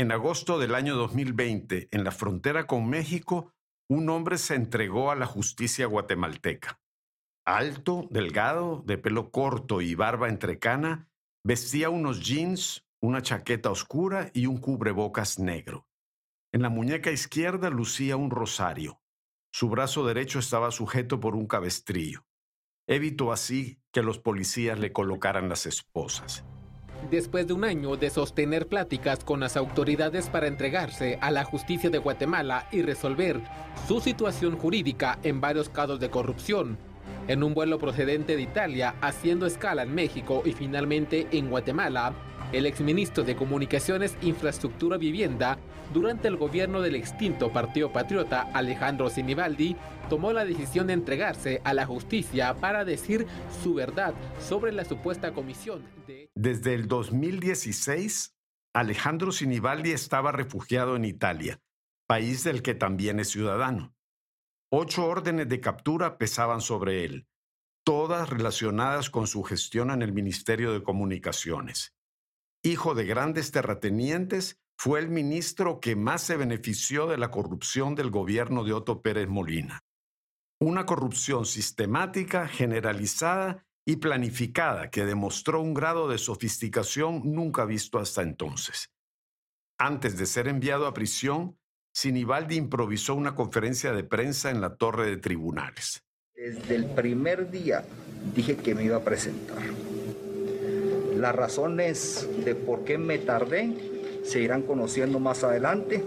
En agosto del año 2020, en la frontera con México, un hombre se entregó a la justicia guatemalteca. Alto, delgado, de pelo corto y barba entrecana, vestía unos jeans, una chaqueta oscura y un cubrebocas negro. En la muñeca izquierda lucía un rosario. Su brazo derecho estaba sujeto por un cabestrillo. Evitó así que los policías le colocaran las esposas. Después de un año de sostener pláticas con las autoridades para entregarse a la justicia de Guatemala y resolver su situación jurídica en varios casos de corrupción, en un vuelo procedente de Italia, haciendo escala en México y finalmente en Guatemala, el exministro de Comunicaciones, Infraestructura y Vivienda, durante el gobierno del extinto Partido Patriota Alejandro Sinibaldi, tomó la decisión de entregarse a la justicia para decir su verdad sobre la supuesta comisión de... Desde el 2016, Alejandro Sinibaldi estaba refugiado en Italia, país del que también es ciudadano. Ocho órdenes de captura pesaban sobre él, todas relacionadas con su gestión en el Ministerio de Comunicaciones. Hijo de grandes terratenientes, fue el ministro que más se benefició de la corrupción del gobierno de Otto Pérez Molina. Una corrupción sistemática, generalizada y planificada que demostró un grado de sofisticación nunca visto hasta entonces. Antes de ser enviado a prisión, Sinibaldi improvisó una conferencia de prensa en la torre de tribunales. Desde el primer día dije que me iba a presentar. Las razones de por qué me tardé se irán conociendo más adelante,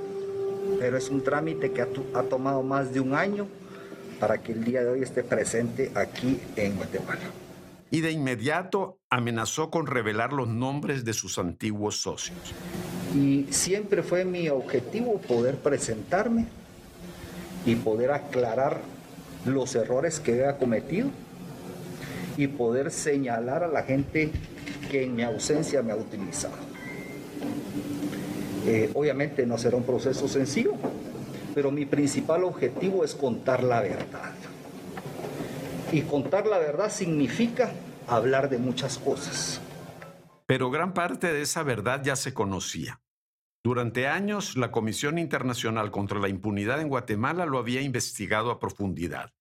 pero es un trámite que ha, ha tomado más de un año para que el día de hoy esté presente aquí en Guatemala. Y de inmediato amenazó con revelar los nombres de sus antiguos socios y siempre fue mi objetivo poder presentarme y poder aclarar los errores que había cometido y poder señalar a la gente en mi ausencia me ha utilizado. Eh, obviamente no será un proceso sencillo, pero mi principal objetivo es contar la verdad. Y contar la verdad significa hablar de muchas cosas. Pero gran parte de esa verdad ya se conocía. Durante años, la Comisión Internacional contra la Impunidad en Guatemala lo había investigado a profundidad.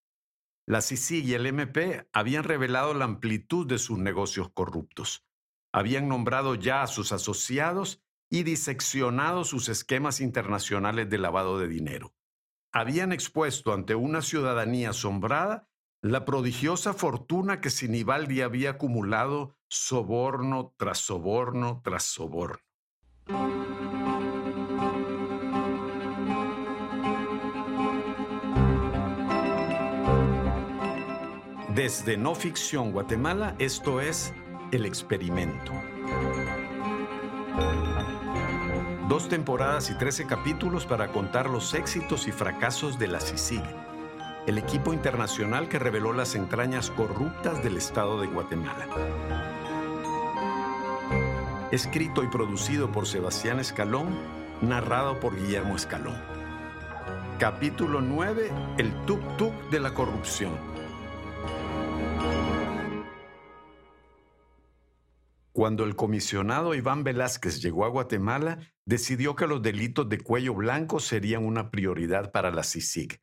La CICI y el MP habían revelado la amplitud de sus negocios corruptos. Habían nombrado ya a sus asociados y diseccionado sus esquemas internacionales de lavado de dinero. Habían expuesto ante una ciudadanía asombrada la prodigiosa fortuna que Sinibaldi había acumulado soborno tras soborno tras soborno. Desde No Ficción Guatemala, esto es El Experimento. Dos temporadas y trece capítulos para contar los éxitos y fracasos de la CICIG, el equipo internacional que reveló las entrañas corruptas del Estado de Guatemala. Escrito y producido por Sebastián Escalón, narrado por Guillermo Escalón. Capítulo 9, El tuk-tuk de la corrupción. Cuando el comisionado Iván Velázquez llegó a Guatemala, decidió que los delitos de cuello blanco serían una prioridad para la CICIG.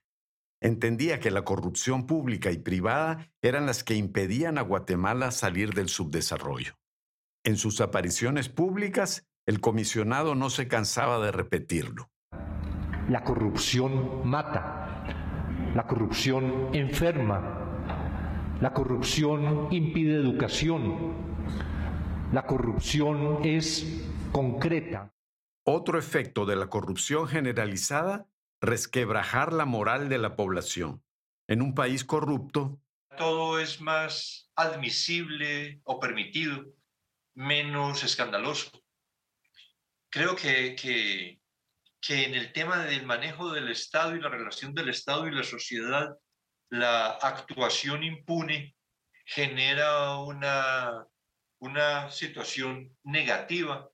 Entendía que la corrupción pública y privada eran las que impedían a Guatemala salir del subdesarrollo. En sus apariciones públicas, el comisionado no se cansaba de repetirlo. La corrupción mata, la corrupción enferma, la corrupción impide educación, la corrupción es concreta. Otro efecto de la corrupción generalizada, resquebrajar la moral de la población. En un país corrupto, todo es más admisible o permitido, menos escandaloso. Creo que, que, que en el tema del manejo del Estado y la relación del Estado y la sociedad, la actuación impune genera una una situación negativa,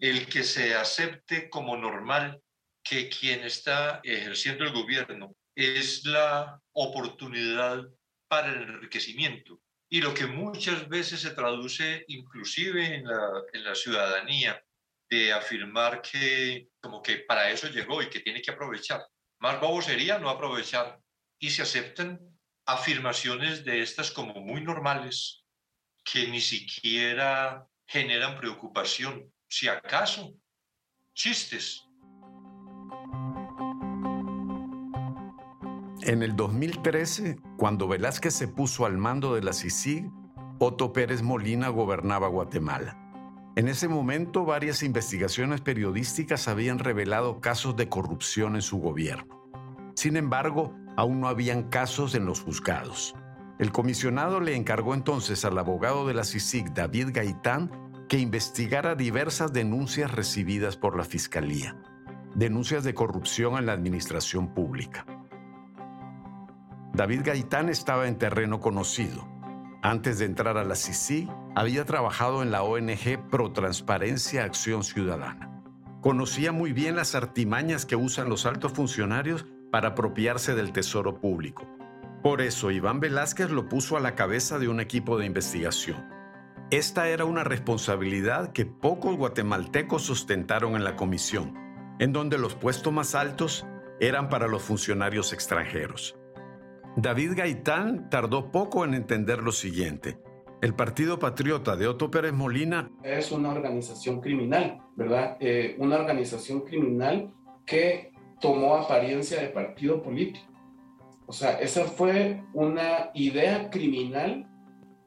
el que se acepte como normal que quien está ejerciendo el gobierno es la oportunidad para el enriquecimiento. Y lo que muchas veces se traduce inclusive en la, en la ciudadanía de afirmar que como que para eso llegó y que tiene que aprovechar. Más bobo sería no aprovechar y se aceptan afirmaciones de estas como muy normales que ni siquiera generan preocupación, si acaso chistes. En el 2013, cuando Velázquez se puso al mando de la CICIG, Otto Pérez Molina gobernaba Guatemala. En ese momento, varias investigaciones periodísticas habían revelado casos de corrupción en su gobierno. Sin embargo, aún no habían casos en los juzgados. El comisionado le encargó entonces al abogado de la CICIG, David Gaitán, que investigara diversas denuncias recibidas por la Fiscalía, denuncias de corrupción en la administración pública. David Gaitán estaba en terreno conocido. Antes de entrar a la CICIG, había trabajado en la ONG Pro Transparencia Acción Ciudadana. Conocía muy bien las artimañas que usan los altos funcionarios para apropiarse del tesoro público. Por eso Iván Velázquez lo puso a la cabeza de un equipo de investigación. Esta era una responsabilidad que pocos guatemaltecos sustentaron en la comisión, en donde los puestos más altos eran para los funcionarios extranjeros. David Gaitán tardó poco en entender lo siguiente. El Partido Patriota de Otto Pérez Molina es una organización criminal, ¿verdad? Eh, una organización criminal que tomó apariencia de partido político. O sea, esa fue una idea criminal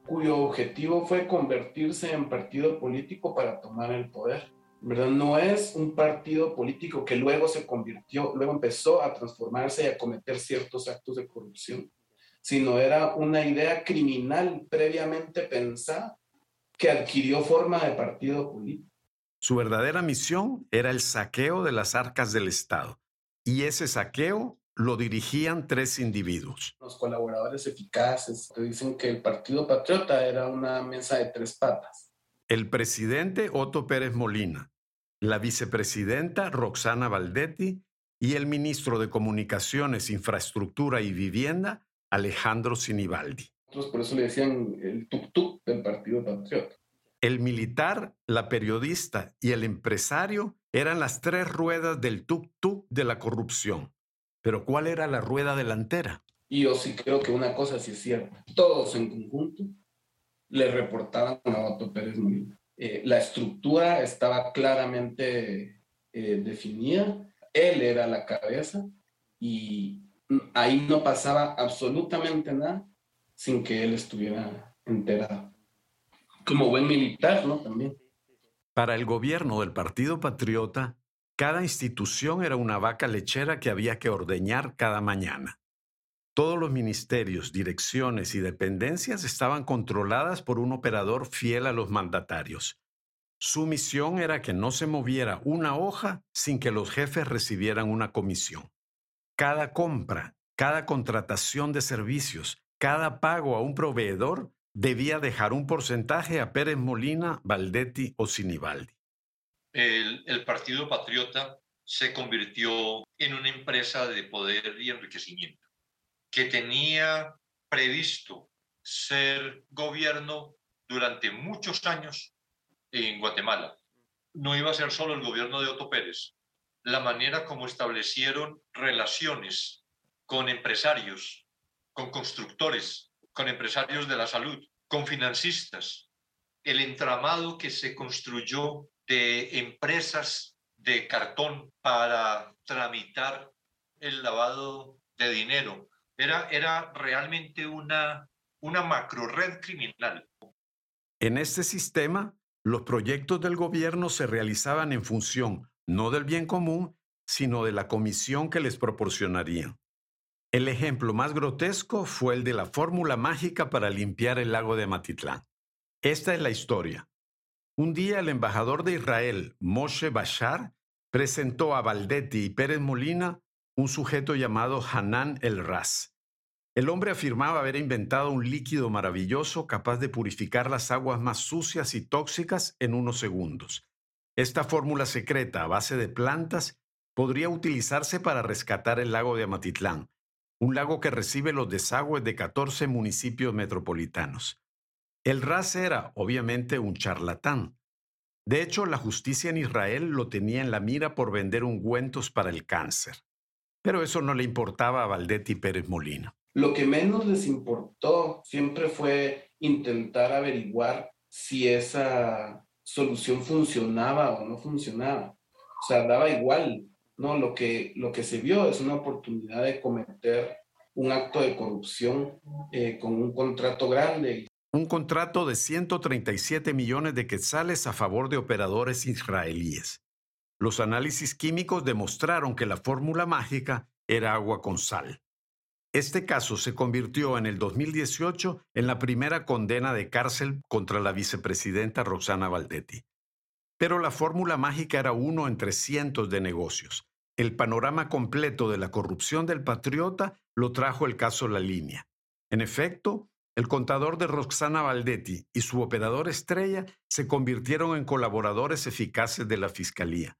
cuyo objetivo fue convertirse en partido político para tomar el poder. ¿verdad? No es un partido político que luego se convirtió, luego empezó a transformarse y a cometer ciertos actos de corrupción, sino era una idea criminal previamente pensada que adquirió forma de partido político. Su verdadera misión era el saqueo de las arcas del Estado. Y ese saqueo lo dirigían tres individuos. Los colaboradores eficaces dicen que el Partido Patriota era una mesa de tres patas. El presidente Otto Pérez Molina, la vicepresidenta Roxana Valdetti y el ministro de Comunicaciones, Infraestructura y Vivienda, Alejandro Sinibaldi. por eso le decían el tuk-tuk del Partido Patriota. El militar, la periodista y el empresario eran las tres ruedas del tuk-tuk de la corrupción. Pero ¿cuál era la rueda delantera? Y yo sí creo que una cosa sí es cierta. Todos en conjunto le reportaban a Otto Pérez Molina. Eh, la estructura estaba claramente eh, definida. Él era la cabeza y ahí no pasaba absolutamente nada sin que él estuviera enterado. Como buen militar, ¿no? También. Para el gobierno del Partido Patriota, cada institución era una vaca lechera que había que ordeñar cada mañana. Todos los ministerios, direcciones y dependencias estaban controladas por un operador fiel a los mandatarios. Su misión era que no se moviera una hoja sin que los jefes recibieran una comisión. Cada compra, cada contratación de servicios, cada pago a un proveedor debía dejar un porcentaje a Pérez Molina, Valdetti o Sinibaldi el, Partido Patriota se convirtió en una empresa de poder y enriquecimiento, que tenía previsto ser gobierno durante muchos años en Guatemala. No iba a ser solo el gobierno de Otto Pérez. La manera como establecieron relaciones con empresarios, con constructores, con empresarios de la salud, con financistas, el entramado que se construyó de empresas de cartón para tramitar el lavado de dinero. Era, era realmente una, una macro red criminal. En este sistema, los proyectos del gobierno se realizaban en función no del bien común, sino de la comisión que les proporcionarían. El ejemplo más grotesco fue el de la fórmula mágica para limpiar el lago de Matitlán. Esta es la historia. Un día el embajador de Israel, Moshe Bashar, presentó a Valdetti y Pérez Molina un sujeto llamado Hanan el Ras. El hombre afirmaba haber inventado un líquido maravilloso capaz de purificar las aguas más sucias y tóxicas en unos segundos. Esta fórmula secreta a base de plantas podría utilizarse para rescatar el lago de Amatitlán, un lago que recibe los desagües de 14 municipios metropolitanos. El Ras era, obviamente, un charlatán. De hecho, la justicia en Israel lo tenía en la mira por vender ungüentos para el cáncer. Pero eso no le importaba a Valdetti Pérez Molina. Lo que menos les importó siempre fue intentar averiguar si esa solución funcionaba o no funcionaba. O sea, daba igual, ¿no? Lo que, lo que se vio es una oportunidad de cometer un acto de corrupción eh, con un contrato grande. Un contrato de 137 millones de quetzales a favor de operadores israelíes. Los análisis químicos demostraron que la fórmula mágica era agua con sal. Este caso se convirtió en el 2018 en la primera condena de cárcel contra la vicepresidenta Roxana Valdetti. Pero la fórmula mágica era uno entre cientos de negocios. El panorama completo de la corrupción del patriota lo trajo el caso La Línea. En efecto, el contador de Roxana Valdetti y su operador estrella se convirtieron en colaboradores eficaces de la Fiscalía.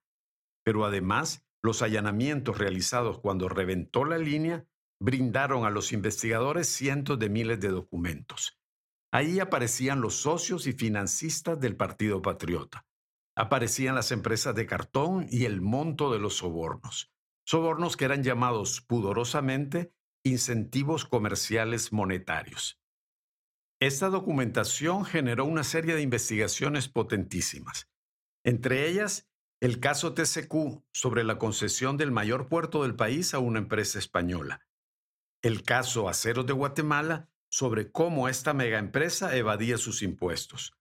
Pero además, los allanamientos realizados cuando reventó la línea brindaron a los investigadores cientos de miles de documentos. Ahí aparecían los socios y financistas del Partido Patriota. Aparecían las empresas de cartón y el monto de los sobornos. Sobornos que eran llamados pudorosamente incentivos comerciales monetarios. Esta documentación generó una serie de investigaciones potentísimas. Entre ellas, el caso TCQ sobre la concesión del mayor puerto del país a una empresa española el caso Aceros de Guatemala sobre cómo esta megaempresa evadía sus impuestos,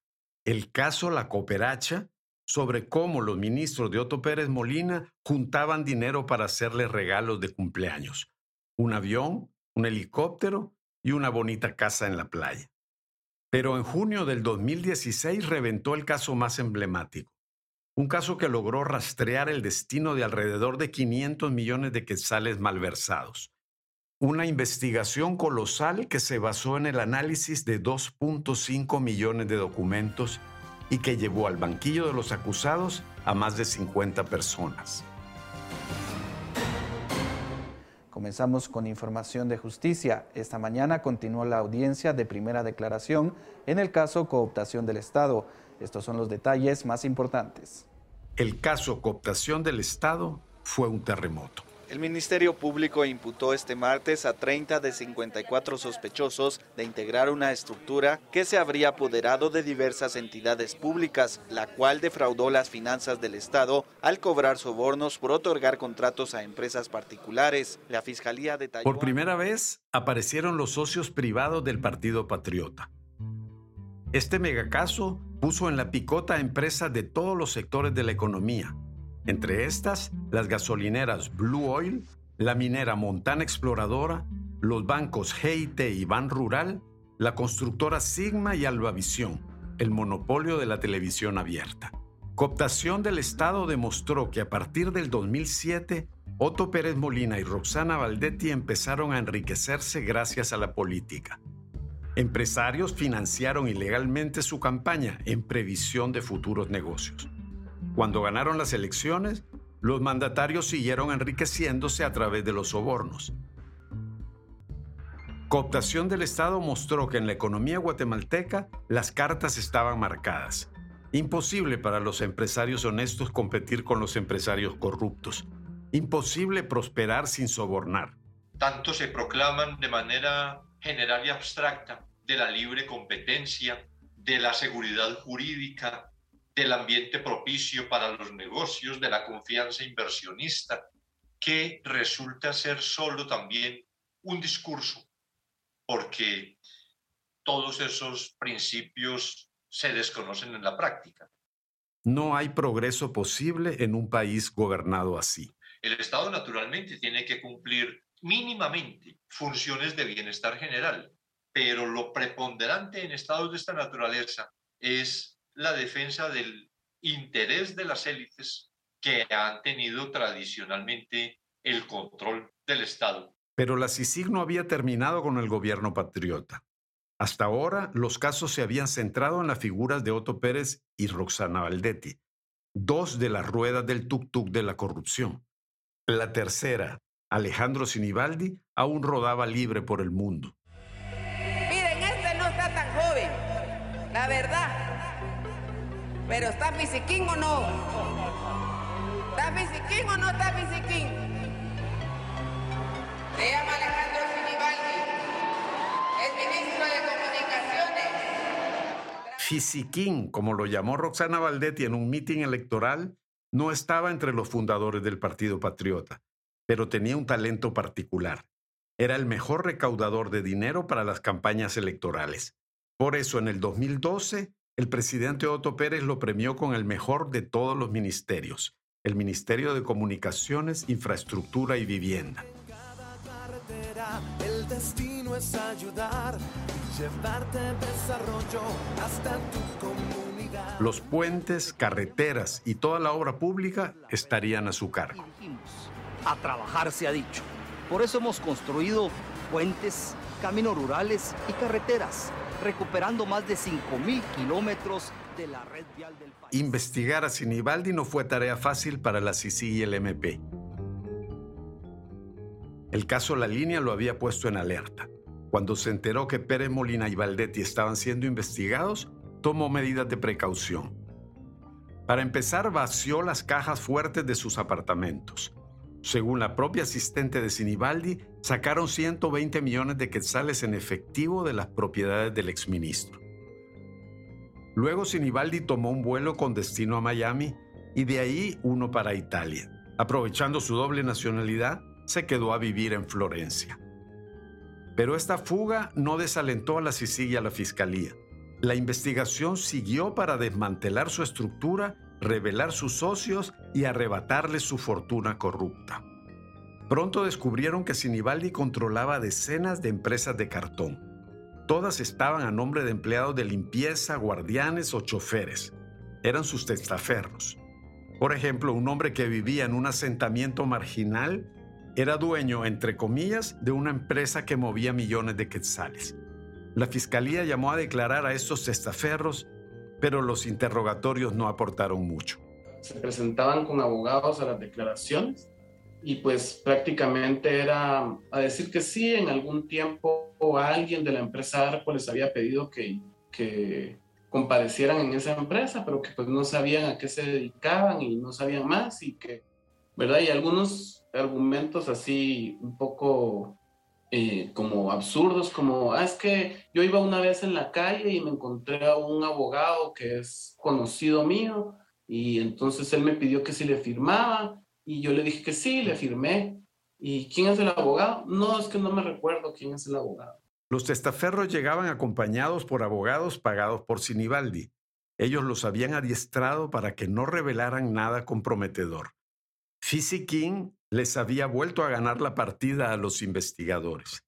el caso La Cooperacha sobre cómo los ministros de Otto Pérez Molina juntaban dinero para hacerle regalos de cumpleaños, un avión, un helicóptero y una bonita casa en la playa. Pero en junio del 2016 reventó el caso más emblemático, un caso que logró rastrear el destino de alrededor de 500 millones de quetzales malversados una investigación colosal que se basó en el análisis de 2.5 millones de documentos y que llevó al banquillo de los acusados a más de 50 personas. Comenzamos con información de justicia. Esta mañana continuó la audiencia de primera declaración en el caso cooptación del Estado. Estos son los detalles más importantes. El caso cooptación del Estado fue un terremoto. El Ministerio Público imputó este martes a 30 de 54 sospechosos de integrar una estructura que se habría apoderado de diversas entidades públicas, la cual defraudó las finanzas del Estado al cobrar sobornos por otorgar contratos a empresas particulares. La Fiscalía detalló... Por primera vez aparecieron los socios privados del Partido Patriota. Este megacaso puso en la picota a empresas de todos los sectores de la economía, entre estas, las gasolineras Blue Oil, la minera Montana Exploradora, los bancos GIT y Ban Rural, la constructora Sigma y Albavisión, el monopolio de la televisión abierta. Cooptación del Estado demostró que a partir del 2007, Otto Pérez Molina y Roxana Valdetti empezaron a enriquecerse gracias a la política. Empresarios financiaron ilegalmente su campaña en previsión de futuros negocios. Cuando ganaron las elecciones, los mandatarios siguieron enriqueciéndose a través de los sobornos. Cooptación del Estado mostró que en la economía guatemalteca las cartas estaban marcadas. Imposible para los empresarios honestos competir con los empresarios corruptos. Imposible prosperar sin sobornar. Tanto se proclaman de manera general y abstracta de la libre competencia, de la seguridad jurídica, del ambiente propicio para los negocios, de la confianza inversionista, que resulta ser solo también un discurso, porque todos esos principios se desconocen en la práctica. No hay progreso posible en un país gobernado así. El Estado naturalmente tiene que cumplir mínimamente funciones de bienestar general, pero lo preponderante en estados de esta naturaleza es la defensa del interés de las élites que han tenido tradicionalmente el control del Estado. Pero la CICIG no había terminado con el gobierno patriota. Hasta ahora, los casos se habían centrado en las figuras de Otto Pérez y Roxana Valdetti, dos de las ruedas del tuk-tuk de la corrupción. La tercera, Alejandro Sinibaldi, aún rodaba libre por el mundo. Miren, este no está tan joven. La verdad, Pero ¿está fisiquín o no? ¿Está fisiquín o no está fisiquín? Se llama Alejandro Sinibaldi. Es ministro de Comunicaciones. Fisiquín, como lo llamó Roxana Valdetti en un mitin electoral, no estaba entre los fundadores del Partido Patriota, pero tenía un talento particular. Era el mejor recaudador de dinero para las campañas electorales. Por eso, en el 2012, el presidente Otto Pérez lo premió con el mejor de todos los ministerios, el Ministerio de Comunicaciones, Infraestructura y Vivienda. El destino es ayudar llevarte desarrollo hasta tu comunidad. Los puentes, carreteras y toda la obra pública estarían a su cargo. A trabajar se ha dicho. Por eso hemos construido puentes, caminos rurales y carreteras, recuperando más de 5.000 kilómetros de la red vial del país. Investigar a Sinibaldi no fue tarea fácil para la CICI y el MP. El caso La Línea lo había puesto en alerta. Cuando se enteró que Pérez Molina y Valdetti estaban siendo investigados, tomó medidas de precaución. Para empezar, vació las cajas fuertes de sus apartamentos. Según la propia asistente de Sinibaldi, sacaron 120 millones de quetzales en efectivo de las propiedades del exministro. Luego Sinibaldi tomó un vuelo con destino a Miami y de ahí uno para Italia. Aprovechando su doble nacionalidad, se quedó a vivir en Florencia. Pero esta fuga no desalentó a la Sicilia y a la Fiscalía. La investigación siguió para desmantelar su estructura, revelar sus socios y arrebatarle su fortuna corrupta. Pronto descubrieron que Sinibaldi controlaba decenas de empresas de cartón. Todas estaban a nombre de empleados de limpieza, guardianes o choferes. Eran sus testaferros. Por ejemplo, un hombre que vivía en un asentamiento marginal era dueño, entre comillas, de una empresa que movía millones de quetzales. La fiscalía llamó a declarar a estos testaferros, pero los interrogatorios no aportaron mucho. Se presentaban con abogados a las declaraciones y pues prácticamente era a decir que sí, en algún tiempo alguien de la empresa Arco les había pedido que, que compadecieran en esa empresa, pero que pues no sabían a qué se dedicaban y no sabían más y que, ¿verdad? Y algunos argumentos así un poco eh, como absurdos, como, ah, es que yo iba una vez en la calle y me encontré a un abogado que es conocido mío y entonces él me pidió que si le firmaba y yo le dije que sí, le firmé. ¿Y quién es el abogado? No, es que no me recuerdo quién es el abogado. Los testaferros llegaban acompañados por abogados pagados por Sinibaldi. Ellos los habían adiestrado para que no revelaran nada comprometedor. Fisi King les había vuelto a ganar la partida a los investigadores.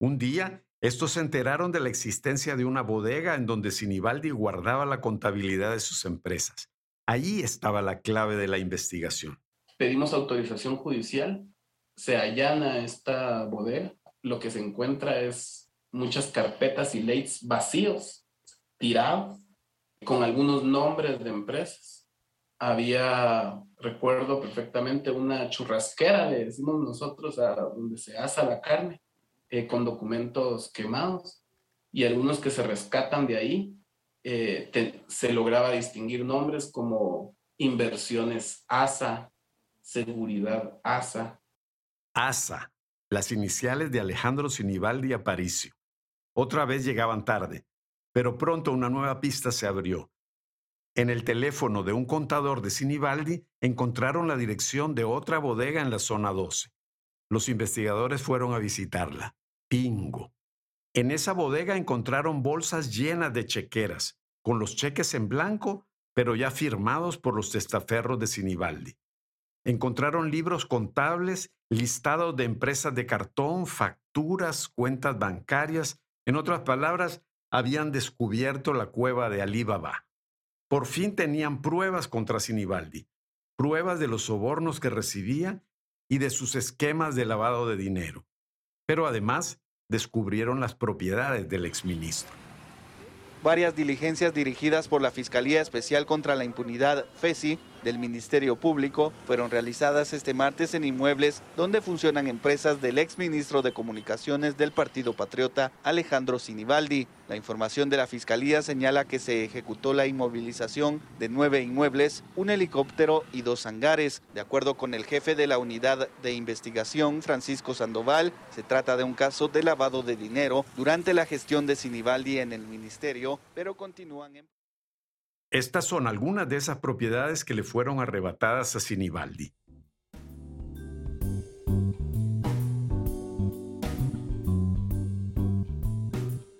Un día, estos se enteraron de la existencia de una bodega en donde Sinibaldi guardaba la contabilidad de sus empresas. Allí estaba la clave de la investigación. Pedimos autorización judicial, se allana esta bodega, lo que se encuentra es muchas carpetas y leyes vacíos, tirados, con algunos nombres de empresas. Había, recuerdo perfectamente, una churrasquera, le decimos nosotros, a donde se asa la carne, eh, con documentos quemados, y algunos que se rescatan de ahí, eh, se lograba distinguir nombres como inversiones ASA, seguridad ASA. ASA, las iniciales de Alejandro Sinibaldi Aparicio. Otra vez llegaban tarde, pero pronto una nueva pista se abrió en el teléfono de un contador de Sinibaldi encontraron la dirección de otra bodega en la zona 12. Los investigadores fueron a visitarla. Pingo. En esa bodega encontraron bolsas llenas de chequeras, con los cheques en blanco, pero ya firmados por los testaferros de Sinibaldi. Encontraron libros contables, listados de empresas de cartón, facturas, cuentas bancarias. En otras palabras, habían descubierto la cueva de Alibaba. Por fin tenían pruebas contra Sinibaldi, pruebas de los sobornos que recibía y de sus esquemas de lavado de dinero. Pero además descubrieron las propiedades del exministro. Varias diligencias dirigidas por la Fiscalía Especial contra la Impunidad, FESI, del Ministerio Público fueron realizadas este martes en inmuebles donde funcionan empresas del exministro de Comunicaciones del Partido Patriota, Alejandro Sinibaldi. La información de la Fiscalía señala que se ejecutó la inmovilización de nueve inmuebles, un helicóptero y dos hangares. De acuerdo con el jefe de la unidad de investigación, Francisco Sandoval, se trata de un caso de lavado de dinero durante la gestión de Sinibaldi en el ministerio, pero continúan en... Estas son algunas de esas propiedades que le fueron arrebatadas a Sinibaldi.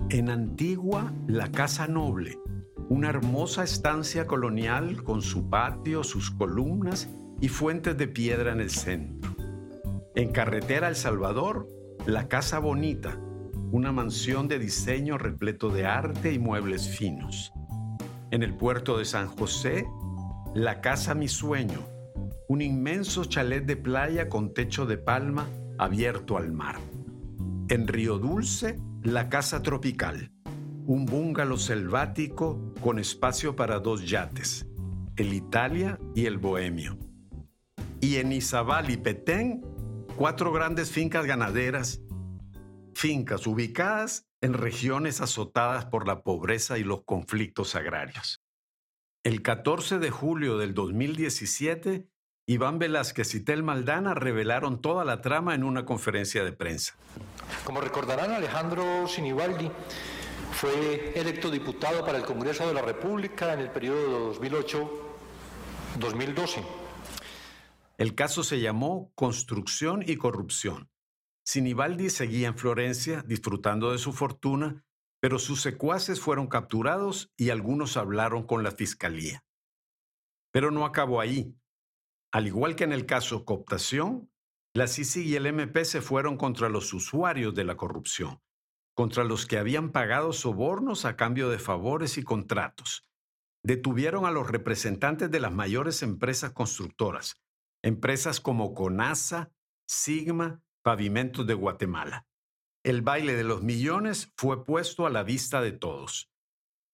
En Antigua, la Casa Noble, una hermosa estancia colonial con su patio, sus columnas y fuentes de piedra en el centro. En Carretera El Salvador, la Casa Bonita, una mansión de diseño repleto de arte y muebles finos. En el puerto de San José, la Casa Mi Sueño, un inmenso chalet de playa con techo de palma abierto al mar. En Río Dulce, la Casa Tropical, un búngalo selvático con espacio para dos yates, el Italia y el Bohemio. Y en Izabal y Petén, cuatro grandes fincas ganaderas, fincas ubicadas en regiones azotadas por la pobreza y los conflictos agrarios. El 14 de julio del 2017, Iván Velázquez y Tel Maldana revelaron toda la trama en una conferencia de prensa. Como recordarán, Alejandro Sinibaldi fue electo diputado para el Congreso de la República en el periodo 2008-2012. El caso se llamó Construcción y Corrupción Sinibaldi seguía en Florencia disfrutando de su fortuna, pero sus secuaces fueron capturados y algunos hablaron con la fiscalía. Pero no acabó ahí. Al igual que en el caso cooptación, la CICI y el MP se fueron contra los usuarios de la corrupción, contra los que habían pagado sobornos a cambio de favores y contratos. Detuvieron a los representantes de las mayores empresas constructoras, empresas como CONASA, Sigma, pavimentos de Guatemala. El baile de los millones fue puesto a la vista de todos.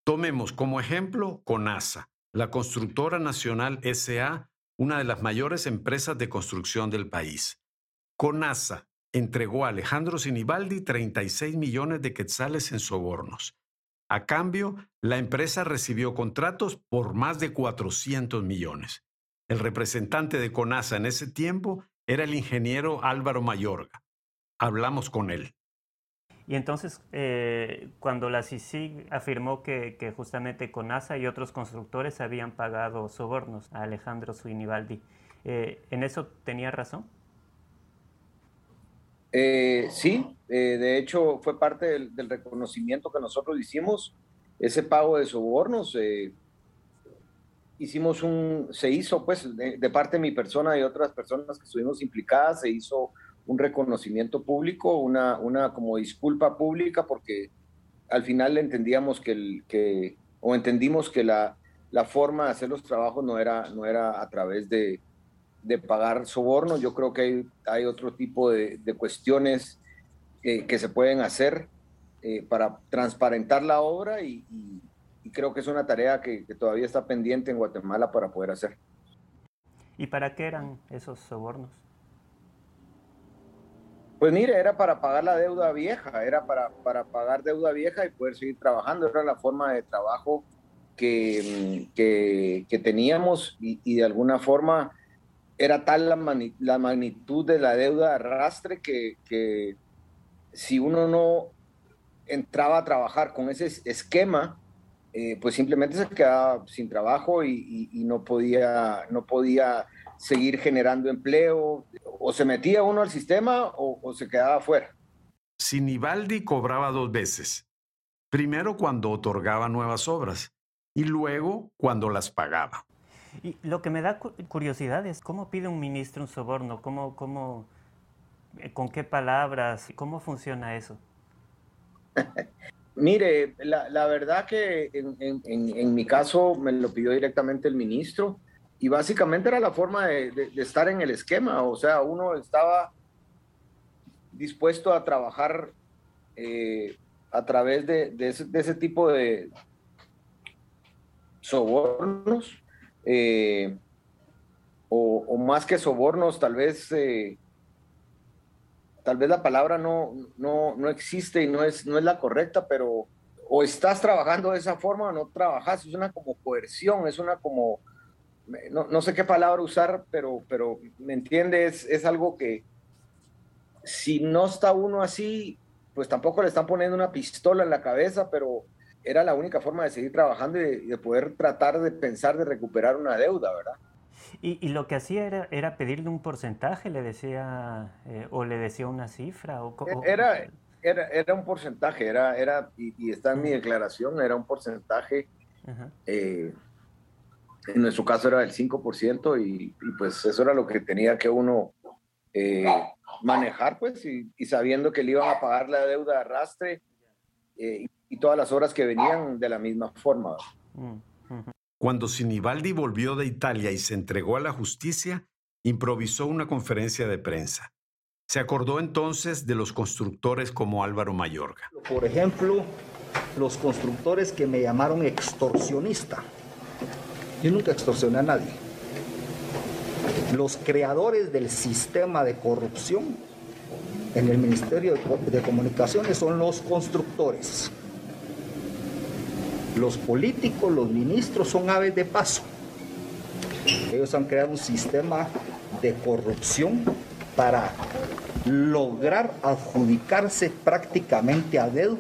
Tomemos como ejemplo CONASA, la constructora nacional SA, una de las mayores empresas de construcción del país. CONASA entregó a Alejandro Sinibaldi 36 millones de quetzales en sobornos. A cambio, la empresa recibió contratos por más de 400 millones. El representante de CONASA en ese tiempo era el ingeniero Álvaro Mayorga. Hablamos con él. Y entonces, eh, cuando la CICIG afirmó que, justamente CONASA y otros constructores habían pagado sobornos a Alejandro Suinibaldi, eh, ¿en eso tenía razón? Eh, sí, de hecho fue parte del, del, reconocimiento que nosotros hicimos, ese pago de sobornos hicimos un, se hizo pues de, parte de mi persona y otras personas que estuvimos implicadas, se hizo un reconocimiento público, una, una como disculpa pública porque al final entendíamos que, el, que o entendimos que la, la forma de hacer los trabajos no era, no era a través de, de pagar sobornos, yo creo que hay, hay otro tipo de, de cuestiones eh, que se pueden hacer eh, para transparentar la obra y, y creo que es una tarea que, todavía está pendiente en Guatemala para poder hacer. ¿Y para qué eran esos sobornos? Pues mire, era para pagar la deuda vieja, era para, para pagar deuda vieja y poder seguir trabajando, era la forma de trabajo que, que, teníamos y, de alguna forma era tal la, la, magnitud de la deuda de arrastre que, que si uno no entraba a trabajar con ese esquema, eh, pues simplemente se quedaba sin trabajo y, no, podía, no podía seguir generando empleo, o se metía uno al sistema o, se quedaba fuera. Sinibaldi cobraba dos veces, primero cuando otorgaba nuevas obras y luego cuando las pagaba. Y lo que me da curiosidad es cómo pide un ministro un soborno, cómo, cómo, eh, con qué palabras, cómo funciona eso. Mire, la, verdad que en, mi caso me lo pidió directamente el ministro y básicamente era la forma de, estar en el esquema, o sea, uno estaba dispuesto a trabajar eh, a través de, ese, tipo de sobornos, eh, o, más que sobornos, tal vez, eh, tal vez la palabra no, no, no existe y no es, no es la correcta, pero o estás trabajando de esa forma o no trabajas, es una como coerción, es una como, no, no sé qué palabra usar, pero, pero me entiendes, es, algo que si no está uno así, pues tampoco le están poniendo una pistola en la cabeza, pero era la única forma de seguir trabajando y de, poder tratar de pensar de recuperar una deuda, ¿verdad? Y, lo que hacía era, era, pedirle un porcentaje, le decía, eh, o le decía una cifra. O, era, era, era un porcentaje, era, era y, está en mi declaración, era un porcentaje. Eh, en nuestro caso era del 5% y, y, pues eso era lo que tenía que uno eh, manejar, pues, y, sabiendo que le iban a pagar la deuda de arrastre y todas las horas que venían de la misma forma. Mm, Cuando Sinibaldi volvió de Italia y se entregó a la justicia, improvisó una conferencia de prensa. Se acordó entonces de los constructores como Álvaro Mayorga. Por ejemplo, los constructores que me llamaron extorsionista. Yo nunca extorsioné a nadie. Los creadores del sistema de corrupción en el Ministerio de Comunicaciones son los constructores. Los políticos, los ministros son aves de paso. Ellos han creado un sistema de corrupción para lograr adjudicarse prácticamente a dedo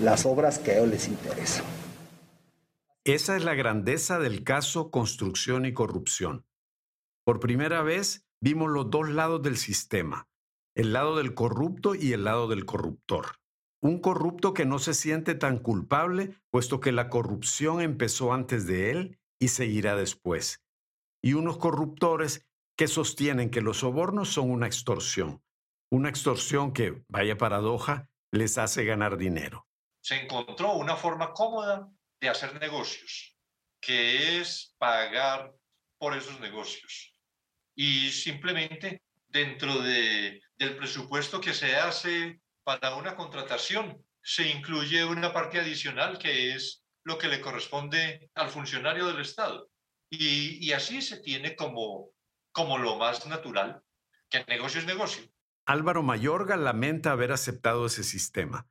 las obras que a ellos les interesan. Esa es la grandeza del caso construcción y corrupción. Por primera vez vimos los dos lados del sistema, el lado del corrupto y el lado del corruptor. Un corrupto que no se siente tan culpable, puesto que la corrupción empezó antes de él y seguirá después. Y unos corruptores que sostienen que los sobornos son una extorsión, una extorsión que, vaya paradoja, les hace ganar dinero. Se encontró una forma cómoda de hacer negocios, que es pagar por esos negocios. Y simplemente dentro de, del presupuesto que se hace para una contratación, se incluye una parte adicional que es lo que le corresponde al funcionario del Estado. Y, y así se tiene como como lo más natural, que el negocio es negocio. Álvaro Mayorga lamenta haber aceptado ese sistema.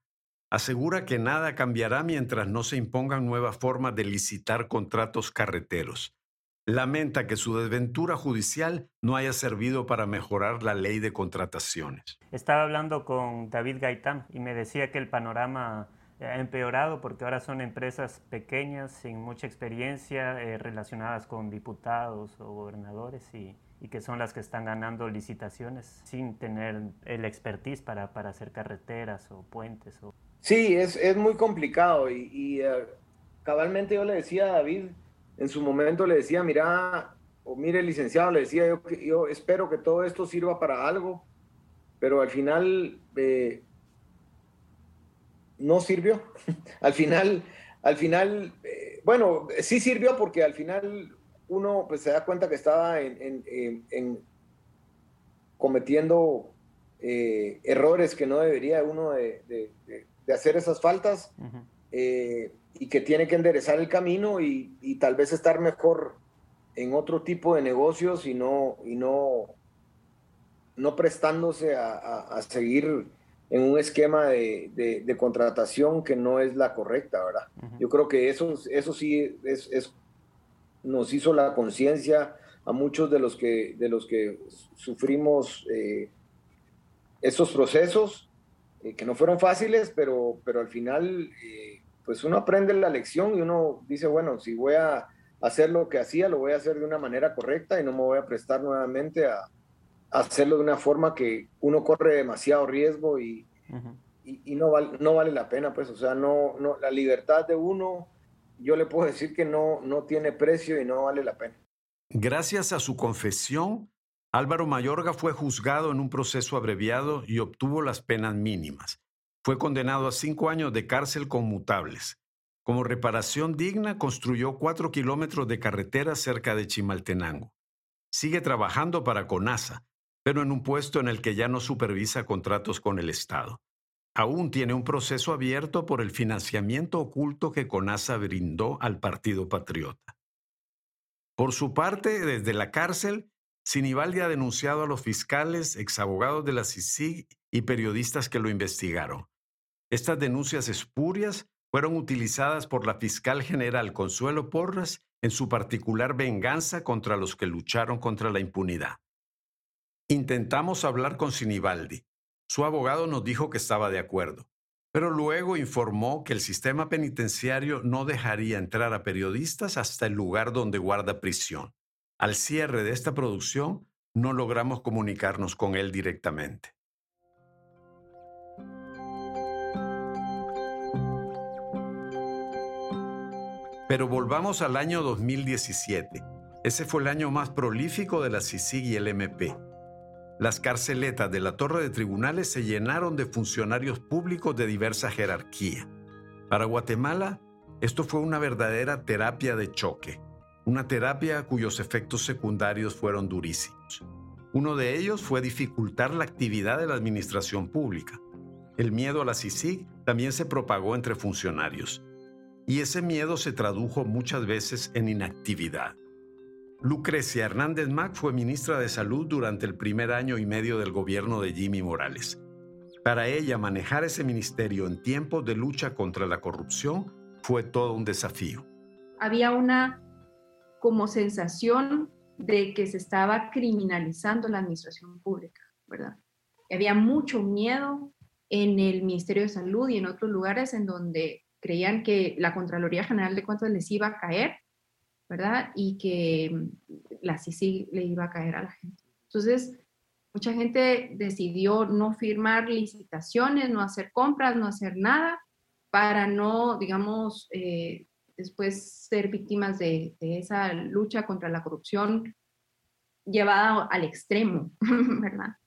Asegura que nada cambiará mientras no se impongan nuevas formas de licitar contratos carreteros. Lamenta que su desventura judicial no haya servido para mejorar la ley de contrataciones. Estaba hablando con David Gaitán y me decía que el panorama ha empeorado porque ahora son empresas pequeñas, sin mucha experiencia, eh, relacionadas con diputados o gobernadores y, y que son las que están ganando licitaciones sin tener el expertise para, para hacer carreteras o puentes. O... Sí, es, es muy complicado y, y eh, cabalmente yo le decía a David, en su momento le decía, mira, o mire licenciado, le decía, yo, yo espero que todo esto sirva para algo, pero al final eh, no sirvió. al final, al final, eh, bueno, sí sirvió porque al final uno pues, se da cuenta que estaba en, cometiendo eh, errores que no debería uno de, hacer esas faltas y que tiene que enderezar el camino y, tal vez estar mejor en otro tipo de negocios y no, y no, no prestándose a, seguir en un esquema de, contratación que no es la correcta, ¿verdad? Yo creo que eso, eso sí es, es nos hizo la conciencia a muchos de los que, de los que sufrimos eh, esos procesos, eh, que no fueron fáciles, pero, pero al final, eh, pues uno aprende la lección y uno dice, bueno, si voy a hacer lo que hacía, lo voy a hacer de una manera correcta y no me voy a prestar nuevamente a, hacerlo de una forma que uno corre demasiado riesgo y, y, no, vale, no vale la pena, pues, o sea, no, no, la libertad de uno yo le puedo decir que no, no tiene precio y no vale la pena. Gracias a su confesión, Álvaro Mayorga fue juzgado en un proceso abreviado y obtuvo las penas mínimas. Fue condenado a cinco años de cárcel conmutables. Como reparación digna, construyó cuatro kilómetros de carretera cerca de Chimaltenango. Sigue trabajando para CONASA, pero en un puesto en el que ya no supervisa contratos con el Estado aún tiene un proceso abierto por el financiamiento oculto que CONASA brindó al Partido Patriota. Por su parte, desde la cárcel, Sinibaldi ha denunciado a los fiscales, exabogados de la CICIG y periodistas que lo investigaron. Estas denuncias espurias fueron utilizadas por la fiscal general Consuelo Porras en su particular venganza contra los que lucharon contra la impunidad. Intentamos hablar con Sinibaldi. Su abogado nos dijo que estaba de acuerdo, pero luego informó que el sistema penitenciario no dejaría entrar a periodistas hasta el lugar donde guarda prisión. Al cierre de esta producción, no logramos comunicarnos con él directamente. Pero volvamos al año 2017. Ese fue el año más prolífico de la CICIG y el MP. Las carceletas de la torre de tribunales se llenaron de funcionarios públicos de diversa jerarquía. Para Guatemala, esto fue una verdadera terapia de choque, una terapia cuyos efectos secundarios fueron durísimos. Uno de ellos fue dificultar la actividad de la administración pública. El miedo a la CICIG también se propagó entre funcionarios y ese miedo se tradujo muchas veces en inactividad. Lucrecia Hernández Mac fue ministra de Salud durante el primer año y medio del gobierno de Jimmy Morales. Para ella, manejar ese ministerio en tiempos de lucha contra la corrupción fue todo un desafío. Había una como sensación de que se estaba criminalizando la administración pública, ¿verdad? Había mucho miedo en el Ministerio de Salud y en otros lugares en donde creían que la Contraloría General de Cuentas les iba a caer, ¿verdad? Y que mm, la CICI le iba a caer a la gente. Entonces, mucha gente decidió no firmar licitaciones, no hacer compras, no hacer nada, para no, digamos, eh, después ser víctimas de, de, esa lucha contra la corrupción llevada al extremo, ¿verdad?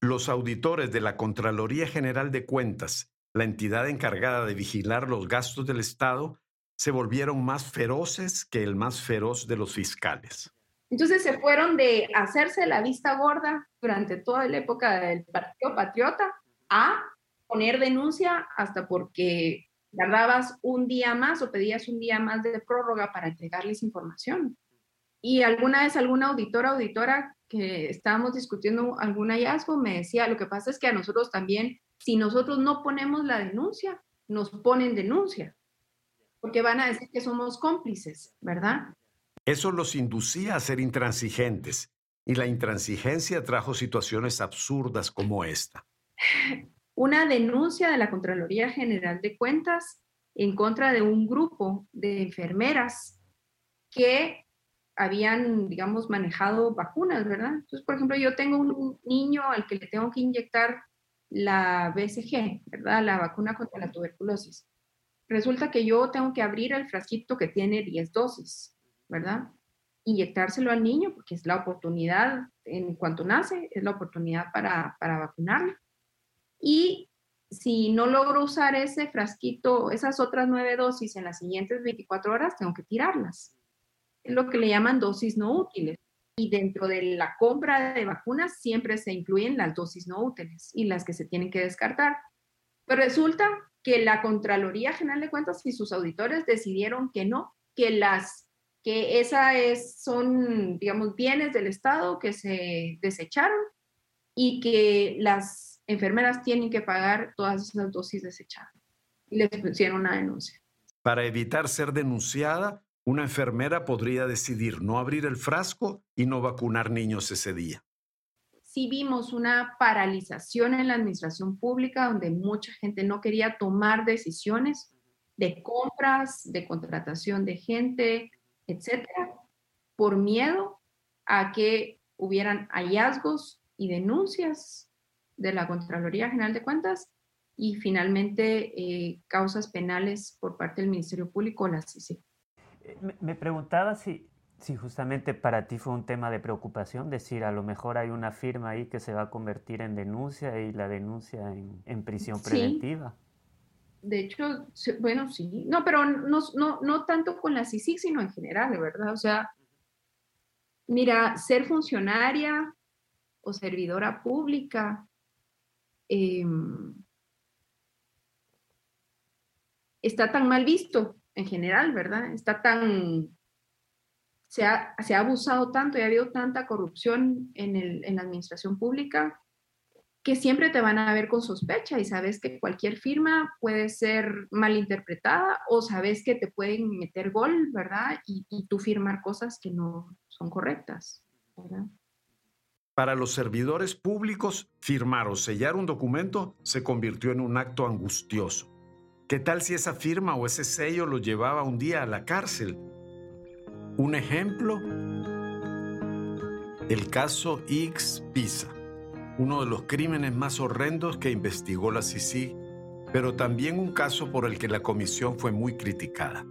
Los auditores de la Contraloría General de Cuentas la entidad encargada de vigilar los gastos del Estado, se volvieron más feroces que el más feroz de los fiscales. Entonces se fueron de hacerse la vista gorda durante toda la época del Partido Patriota a poner denuncia hasta porque tardabas un día más o pedías un día más de prórroga para entregarles información. Y alguna vez alguna auditora, auditora que estábamos discutiendo algún hallazgo me decía, lo que pasa es que a nosotros también si nosotros no ponemos la denuncia, nos ponen denuncia, porque van a decir que somos cómplices, ¿verdad? Eso los inducía a ser intransigentes, y la intransigencia trajo situaciones absurdas como esta. Una denuncia de la Contraloría General de Cuentas en contra de un grupo de enfermeras que habían, digamos, manejado vacunas, ¿verdad? Entonces, por ejemplo, yo tengo un niño al que le tengo que inyectar la BCG, ¿verdad? La vacuna contra la tuberculosis. Resulta que yo tengo que abrir el frasquito que tiene 10 dosis, ¿verdad? Inyectárselo al niño porque es la oportunidad, en cuanto nace, es la oportunidad para, para vacunarlo. Y si no logro usar ese frasquito, esas otras nueve dosis en las siguientes 24 horas, tengo que tirarlas. Es lo que le llaman dosis no útiles y dentro de la compra de vacunas siempre se incluyen las dosis no útiles y las que se tienen que descartar. Pero resulta que la Contraloría General de Cuentas y sus auditores decidieron que no, que las que esa es son digamos bienes del Estado que se desecharon y que las enfermeras tienen que pagar todas esas dosis desechadas. Y les pusieron una denuncia. Para evitar ser denunciada, una enfermera podría decidir no abrir el frasco y no vacunar niños ese día. Sí vimos una paralización en la administración pública donde mucha gente no quería tomar decisiones de compras, de contratación de gente, etcétera, por miedo a que hubieran hallazgos y denuncias de la Contraloría General de Cuentas y finalmente eh, causas penales por parte del Ministerio Público la CICI. Me, preguntaba si, si justamente para ti fue un tema de preocupación, decir, a lo mejor hay una firma ahí que se va a convertir en denuncia y la denuncia en, prisión preventiva. De hecho, bueno, sí. No, pero no, no, no tanto con la CICIC, sino en general, de verdad. O sea, mira, ser funcionaria o servidora pública em, está tan mal visto en general, ¿verdad? Está tan, se ha, abusado tanto y ha habido tanta corrupción en la administración pública que siempre te van a ver con sospecha y sabes que cualquier firma puede ser malinterpretada o sabes que te pueden meter gol, ¿verdad? Y, y tú firmar cosas que no son correctas, ¿verdad? Para los servidores públicos, firmar o sellar un documento se convirtió en un acto angustioso. ¿Qué tal si esa firma o ese sello lo llevaba un día a la cárcel? Un ejemplo, el caso X Pisa uno de los crímenes más horrendos que investigó la CICIG, pero también un caso por el que la comisión fue muy criticada.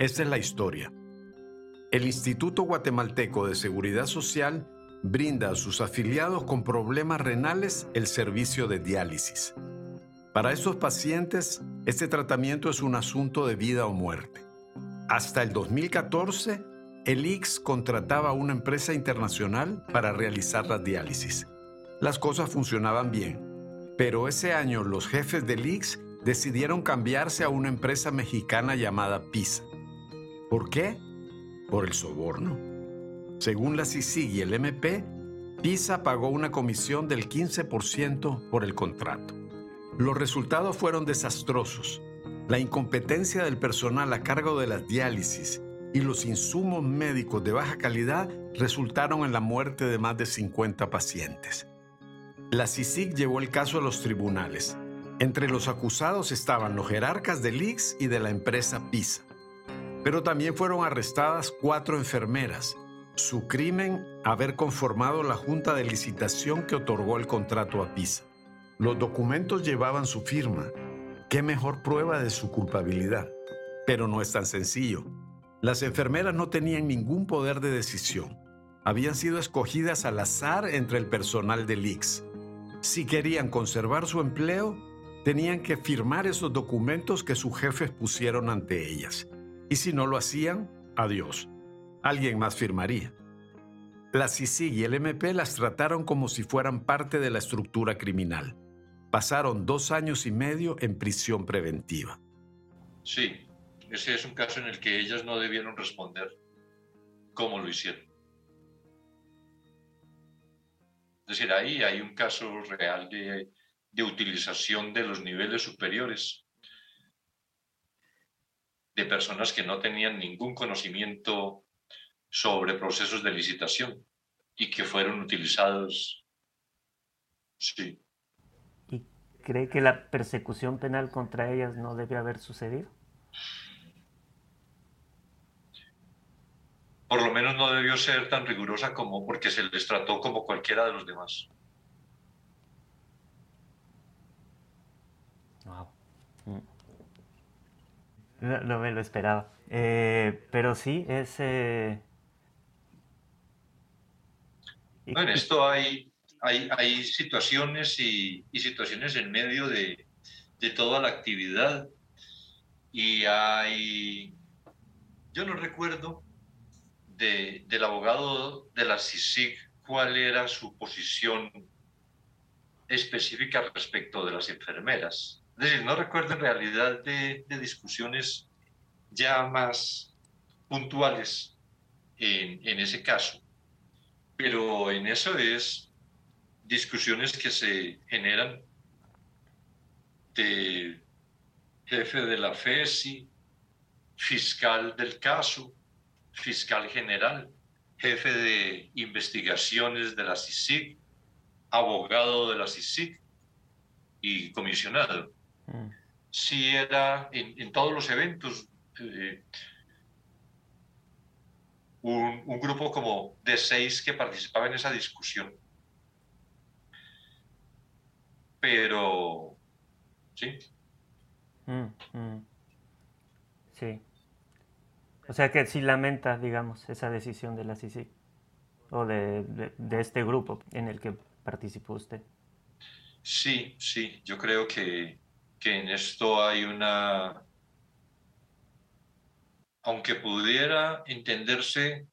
Esta es la historia. El Instituto Guatemalteco de Seguridad Social brinda a sus afiliados con problemas renales el servicio de diálisis. Para estos pacientes, este tratamiento es un asunto de vida o muerte. Hasta el 2014, el IX contrataba a una empresa internacional para realizar la diálisis las cosas funcionaban bien. Pero ese año los jefes del IX decidieron cambiarse a una empresa mexicana llamada PISA. ¿Por qué? Por el soborno. Según la CICIG y el MP, PISA pagó una comisión del 15% por el contrato. Los resultados fueron desastrosos. La incompetencia del personal a cargo de las diálisis y los insumos médicos de baja calidad resultaron en la muerte de más de 50 pacientes. La CICIG llevó el caso a los tribunales. Entre los acusados estaban los jerarcas del IX y de la empresa PISA. Pero también fueron arrestadas cuatro enfermeras. Su crimen, haber conformado la junta de licitación que otorgó el contrato a PISA. Los documentos llevaban su firma. ¿Qué mejor prueba de su culpabilidad? Pero no es tan sencillo. Las enfermeras no tenían ningún poder de decisión. Habían sido escogidas al azar entre el personal del IX si querían conservar su empleo, tenían que firmar esos documentos que sus jefes pusieron ante ellas. Y si no lo hacían, adiós. Alguien más firmaría. La CICIG y el MP las trataron como si fueran parte de la estructura criminal. Pasaron dos años y medio en prisión preventiva. Sí, ese es un caso en el que ellas no debieron responder cómo lo hicieron. Es decir, ahí hay un caso real de, utilización de los niveles superiores de personas que no tenían ningún conocimiento sobre procesos de licitación y que fueron utilizados. Sí. ¿Y cree que la persecución penal contra ellas no debe haber sucedido? por lo menos no debió ser tan rigurosa como porque se les trató como cualquiera de los demás. Wow. No, me lo esperaba. Eh, pero sí, es... Eh, en esto hay, hay, hay situaciones y, y, situaciones en medio de, de toda la actividad. Y hay... Yo no recuerdo del abogado de la CICIG cuál era su posición específica respecto de las enfermeras. Es decir, no recuerdo en realidad de, discusiones ya más puntuales en, en, ese caso, pero en eso es discusiones que se generan de jefe de la FESI, fiscal del caso, fiscal general, jefe de investigaciones de la CICIG, abogado de la CICIG y comisionado. Mm. Sí era en, todos los eventos eh, un, un, grupo como de seis que participaba en esa discusión. Pero, sí. Mm, mm. Sí. O sea que sí lamenta, digamos, esa decisión de la CICI o de, de, este grupo en el que participó usted. Sí, sí, yo creo que, que en esto hay una, aunque pudiera entenderse,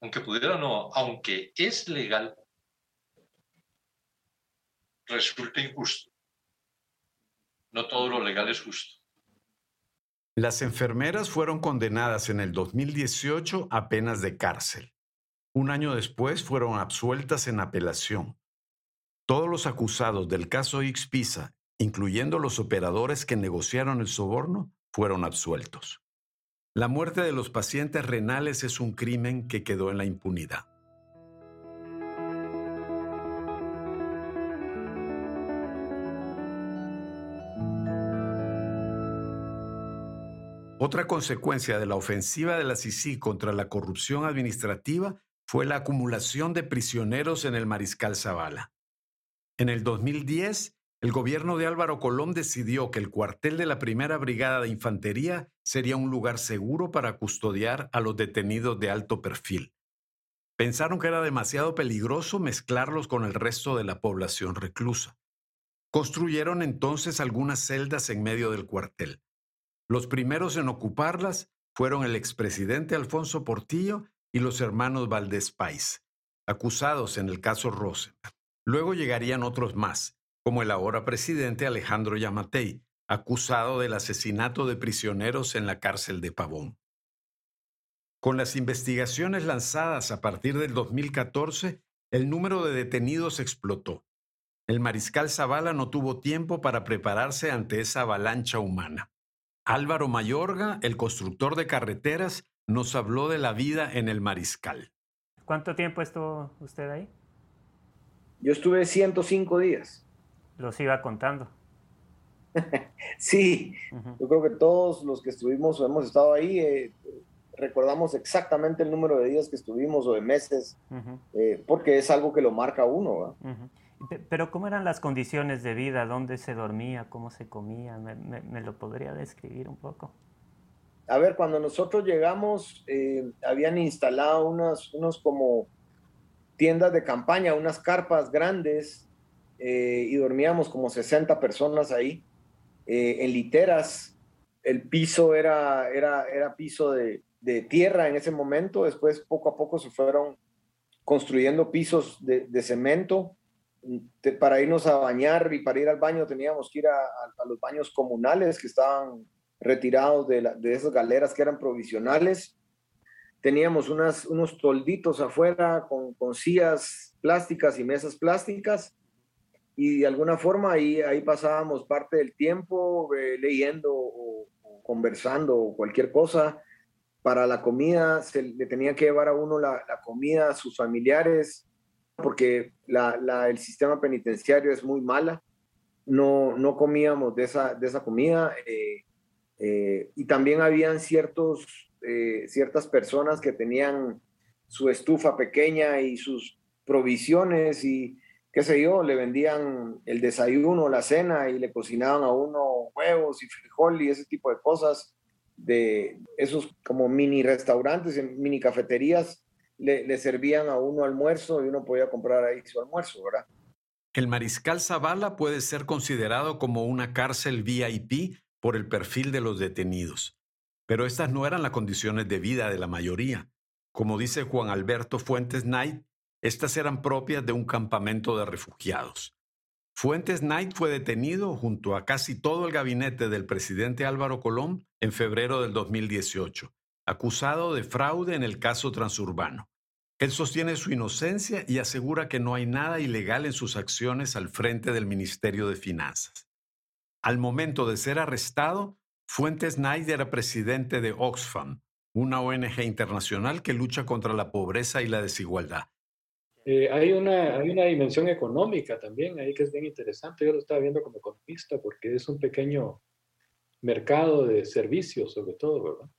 aunque pudiera no, aunque es legal, resulta injusto. No todo lo legal es justo. Las enfermeras fueron condenadas en el 2018 a penas de cárcel. Un año después fueron absueltas en apelación. Todos los acusados del caso X-Pisa, incluyendo los operadores que negociaron el soborno, fueron absueltos. La muerte de los pacientes renales es un crimen que quedó en la impunidad. Otra consecuencia de la ofensiva de la CICI contra la corrupción administrativa fue la acumulación de prisioneros en el Mariscal Zavala. En el 2010, el gobierno de Álvaro Colón decidió que el cuartel de la Primera Brigada de Infantería sería un lugar seguro para custodiar a los detenidos de alto perfil. Pensaron que era demasiado peligroso mezclarlos con el resto de la población reclusa. Construyeron entonces algunas celdas en medio del cuartel. Los primeros en ocuparlas fueron el expresidente Alfonso Portillo y los hermanos Valdés Pais, acusados en el caso Rosen. Luego llegarían otros más, como el ahora presidente Alejandro Yamatei, acusado del asesinato de prisioneros en la cárcel de Pavón. Con las investigaciones lanzadas a partir del 2014, el número de detenidos explotó. El mariscal Zavala no tuvo tiempo para prepararse ante esa avalancha humana. Álvaro Mayorga, el constructor de carreteras, nos habló de la vida en el Mariscal. ¿Cuánto tiempo estuvo usted ahí? Yo estuve 105 días. Los iba contando. sí, yo creo que todos los que estuvimos o hemos estado ahí eh, recordamos exactamente el número de días que estuvimos o de meses, eh, porque es algo que lo marca uno. Pero ¿cómo eran las condiciones de vida? ¿Dónde se dormía? ¿Cómo se comía? ¿Me, lo podría describir un poco? A ver, cuando nosotros llegamos, eh, habían instalado unas, unos como tiendas de campaña, unas carpas grandes, eh, y dormíamos como 60 personas ahí, eh, en literas. El piso era, era, era piso de, de, tierra en ese momento, después poco a poco se fueron construyendo pisos de, de cemento para irnos a bañar y para ir al baño teníamos que ir a, los baños comunales que estaban retirados de, de, esas galeras que eran provisionales. Teníamos unas, unos tolditos afuera con, con sillas plásticas y mesas plásticas y de alguna forma ahí, pasábamos parte del tiempo eh, leyendo o, conversando o cualquier cosa. Para la comida se le tenía que llevar a uno la, comida a sus familiares porque la, el sistema penitenciario es muy mala. No, no comíamos de esa, de esa comida eh, eh, y también habían ciertos, ciertas personas que tenían su estufa pequeña y sus provisiones y qué sé yo, le vendían el desayuno, la cena y le cocinaban a uno huevos y frijol y ese tipo de cosas de esos como mini restaurantes, mini cafeterías le, servían a uno almuerzo y uno podía comprar ahí su almuerzo, ¿verdad? El Mariscal Zavala puede ser considerado como una cárcel VIP por el perfil de los detenidos. Pero estas no eran las condiciones de vida de la mayoría. Como dice Juan Alberto Fuentes Knight, estas eran propias de un campamento de refugiados. Fuentes Knight fue detenido junto a casi todo el gabinete del presidente Álvaro Colón en febrero del 2018 acusado de fraude en el caso transurbano. Él sostiene su inocencia y asegura que no hay nada ilegal en sus acciones al frente del Ministerio de Finanzas. Al momento de ser arrestado, Fuentes Knight era presidente de Oxfam, una ONG internacional que lucha contra la pobreza y la desigualdad. Eh, hay, una, hay una dimensión económica también ahí que es bien interesante. Yo lo estaba viendo como economista porque es un pequeño mercado de servicios, sobre todo, ¿verdad?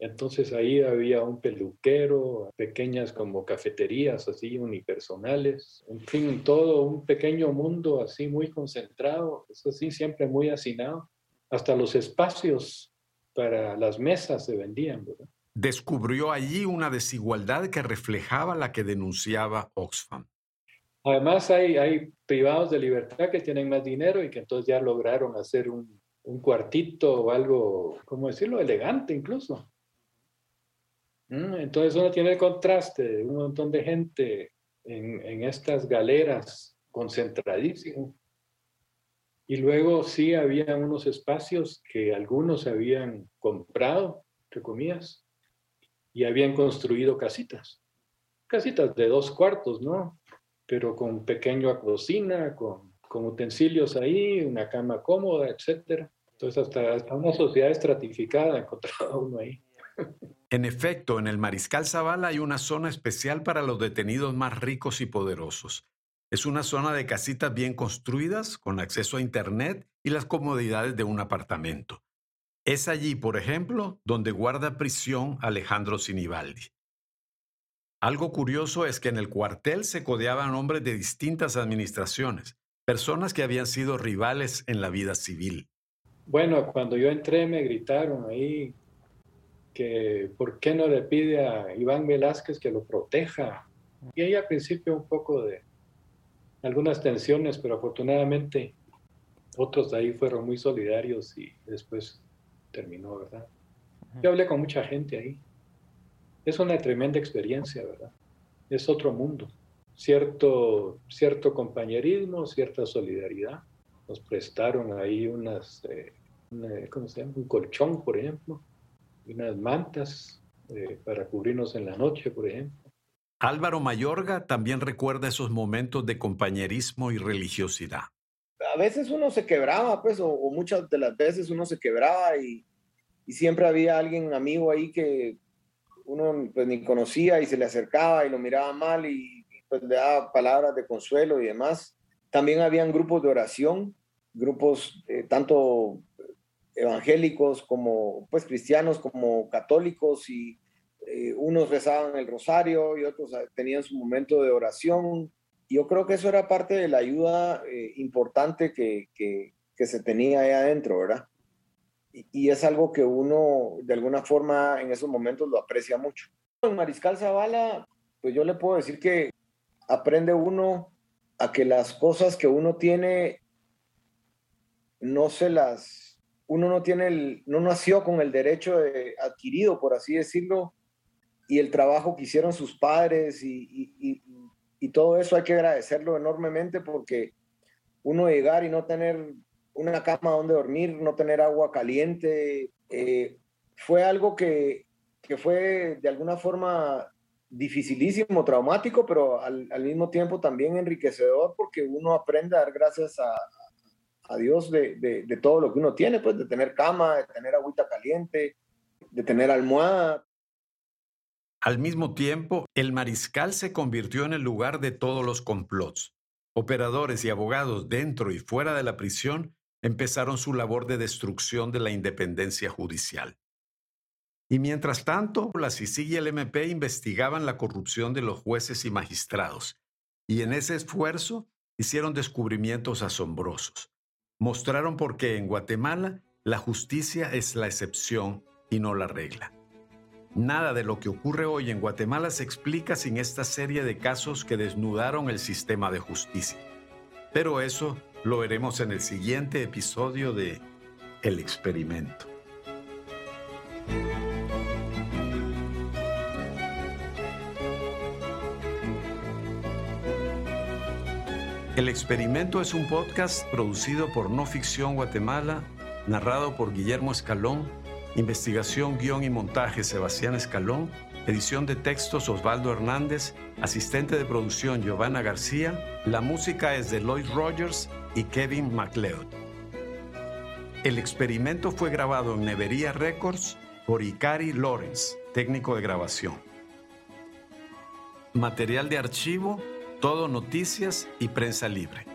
Entonces ahí había un peluquero, pequeñas como cafeterías así unipersonales, en fin, todo un pequeño mundo así muy concentrado, eso sí, siempre muy hacinado. Hasta los espacios para las mesas se vendían, ¿verdad? Descubrió allí una desigualdad que reflejaba la que denunciaba Oxfam. Además hay, hay privados de libertad que tienen más dinero y que entonces ya lograron hacer un, un cuartito o algo, ¿cómo decirlo?, elegante incluso Mm, entonces uno tiene el contraste de un montón de gente en, estas galeras concentradísimo Y luego sí había unos espacios que algunos habían comprado, entre comillas, y habían construido casitas. Casitas de dos cuartos, ¿no? Pero con pequeña cocina, con, con utensilios ahí, una cama cómoda, etc. Entonces hasta, hasta una sociedad estratificada encontraba uno ahí. En efecto, en el Mariscal Zavala hay una zona especial para los detenidos más ricos y poderosos. Es una zona de casitas bien construidas, con acceso a Internet y las comodidades de un apartamento. Es allí, por ejemplo, donde guarda prisión Alejandro Sinibaldi. Algo curioso es que en el cuartel se codeaban hombres de distintas administraciones, personas que habían sido rivales en la vida civil. Bueno, cuando yo entré me gritaron ahí que por qué no le pide a Iván Velázquez que lo proteja. Y ahí al principio un poco de algunas tensiones, pero afortunadamente otros de ahí fueron muy solidarios y después terminó, ¿verdad? Yo hablé con mucha gente ahí. Es una tremenda experiencia, ¿verdad? Es otro mundo. Cierto, cierto compañerismo, cierta solidaridad. Nos prestaron ahí unas, eh, ¿cómo se llama? Un colchón, por ejemplo, unas mantas eh, para cubrirnos en la noche, por ejemplo. Álvaro Mayorga también recuerda esos momentos de compañerismo y religiosidad. A veces uno se quebraba, pues, o, muchas de las veces uno se quebraba y, siempre había alguien amigo ahí que uno pues, ni conocía y se le acercaba y lo miraba mal y, pues, le daba palabras de consuelo y demás. También habían grupos de oración, grupos eh, tanto evangélicos como pues cristianos como católicos y eh, unos rezaban el rosario y otros ah, tenían su momento de oración. Yo creo que eso era parte de la ayuda eh, importante que, que, que, se tenía ahí adentro, ¿verdad? Y, y, es algo que uno de alguna forma en esos momentos lo aprecia mucho. En Mariscal Zavala, pues yo le puedo decir que aprende uno a que las cosas que uno tiene no se las uno no tiene el, no nació con el derecho de, adquirido, por así decirlo, y el trabajo que hicieron sus padres y, y, y, todo eso hay que agradecerlo enormemente porque uno llegar y no tener una cama donde dormir, no tener agua caliente, eh, fue algo que, que, fue de alguna forma dificilísimo, traumático, pero al, al, mismo tiempo también enriquecedor porque uno aprende a dar gracias a, a Dios de, de, de, todo lo que uno tiene, pues de tener cama, de tener agüita caliente, de tener almohada. Al mismo tiempo, el mariscal se convirtió en el lugar de todos los complots. Operadores y abogados dentro y fuera de la prisión empezaron su labor de destrucción de la independencia judicial. Y mientras tanto, la CICIG y el MP investigaban la corrupción de los jueces y magistrados, y en ese esfuerzo hicieron descubrimientos asombrosos. Mostraron por qué en Guatemala la justicia es la excepción y no la regla. Nada de lo que ocurre hoy en Guatemala se explica sin esta serie de casos que desnudaron el sistema de justicia. Pero eso lo veremos en el siguiente episodio de El experimento. El experimento es un podcast producido por No Ficción Guatemala, narrado por Guillermo Escalón Investigación, guion y montaje Sebastián Escalón. Edición de textos Osvaldo Hernández. Asistente de producción Giovanna García. La música es de Lloyd Rogers y Kevin MacLeod. El experimento fue grabado en Nevería Records por Ikari Lawrence, técnico de grabación. Material de archivo, todo noticias y prensa libre.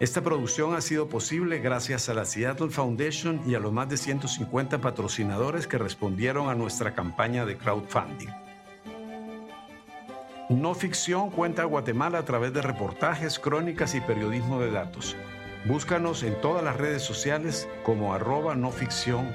Esta producción ha sido posible gracias a la Seattle Foundation y a los más de 150 patrocinadores que respondieron a nuestra campaña de crowdfunding. No Ficción cuenta a Guatemala a través de reportajes, crónicas y periodismo de datos. Búscanos en todas las redes sociales como arroba no ficción.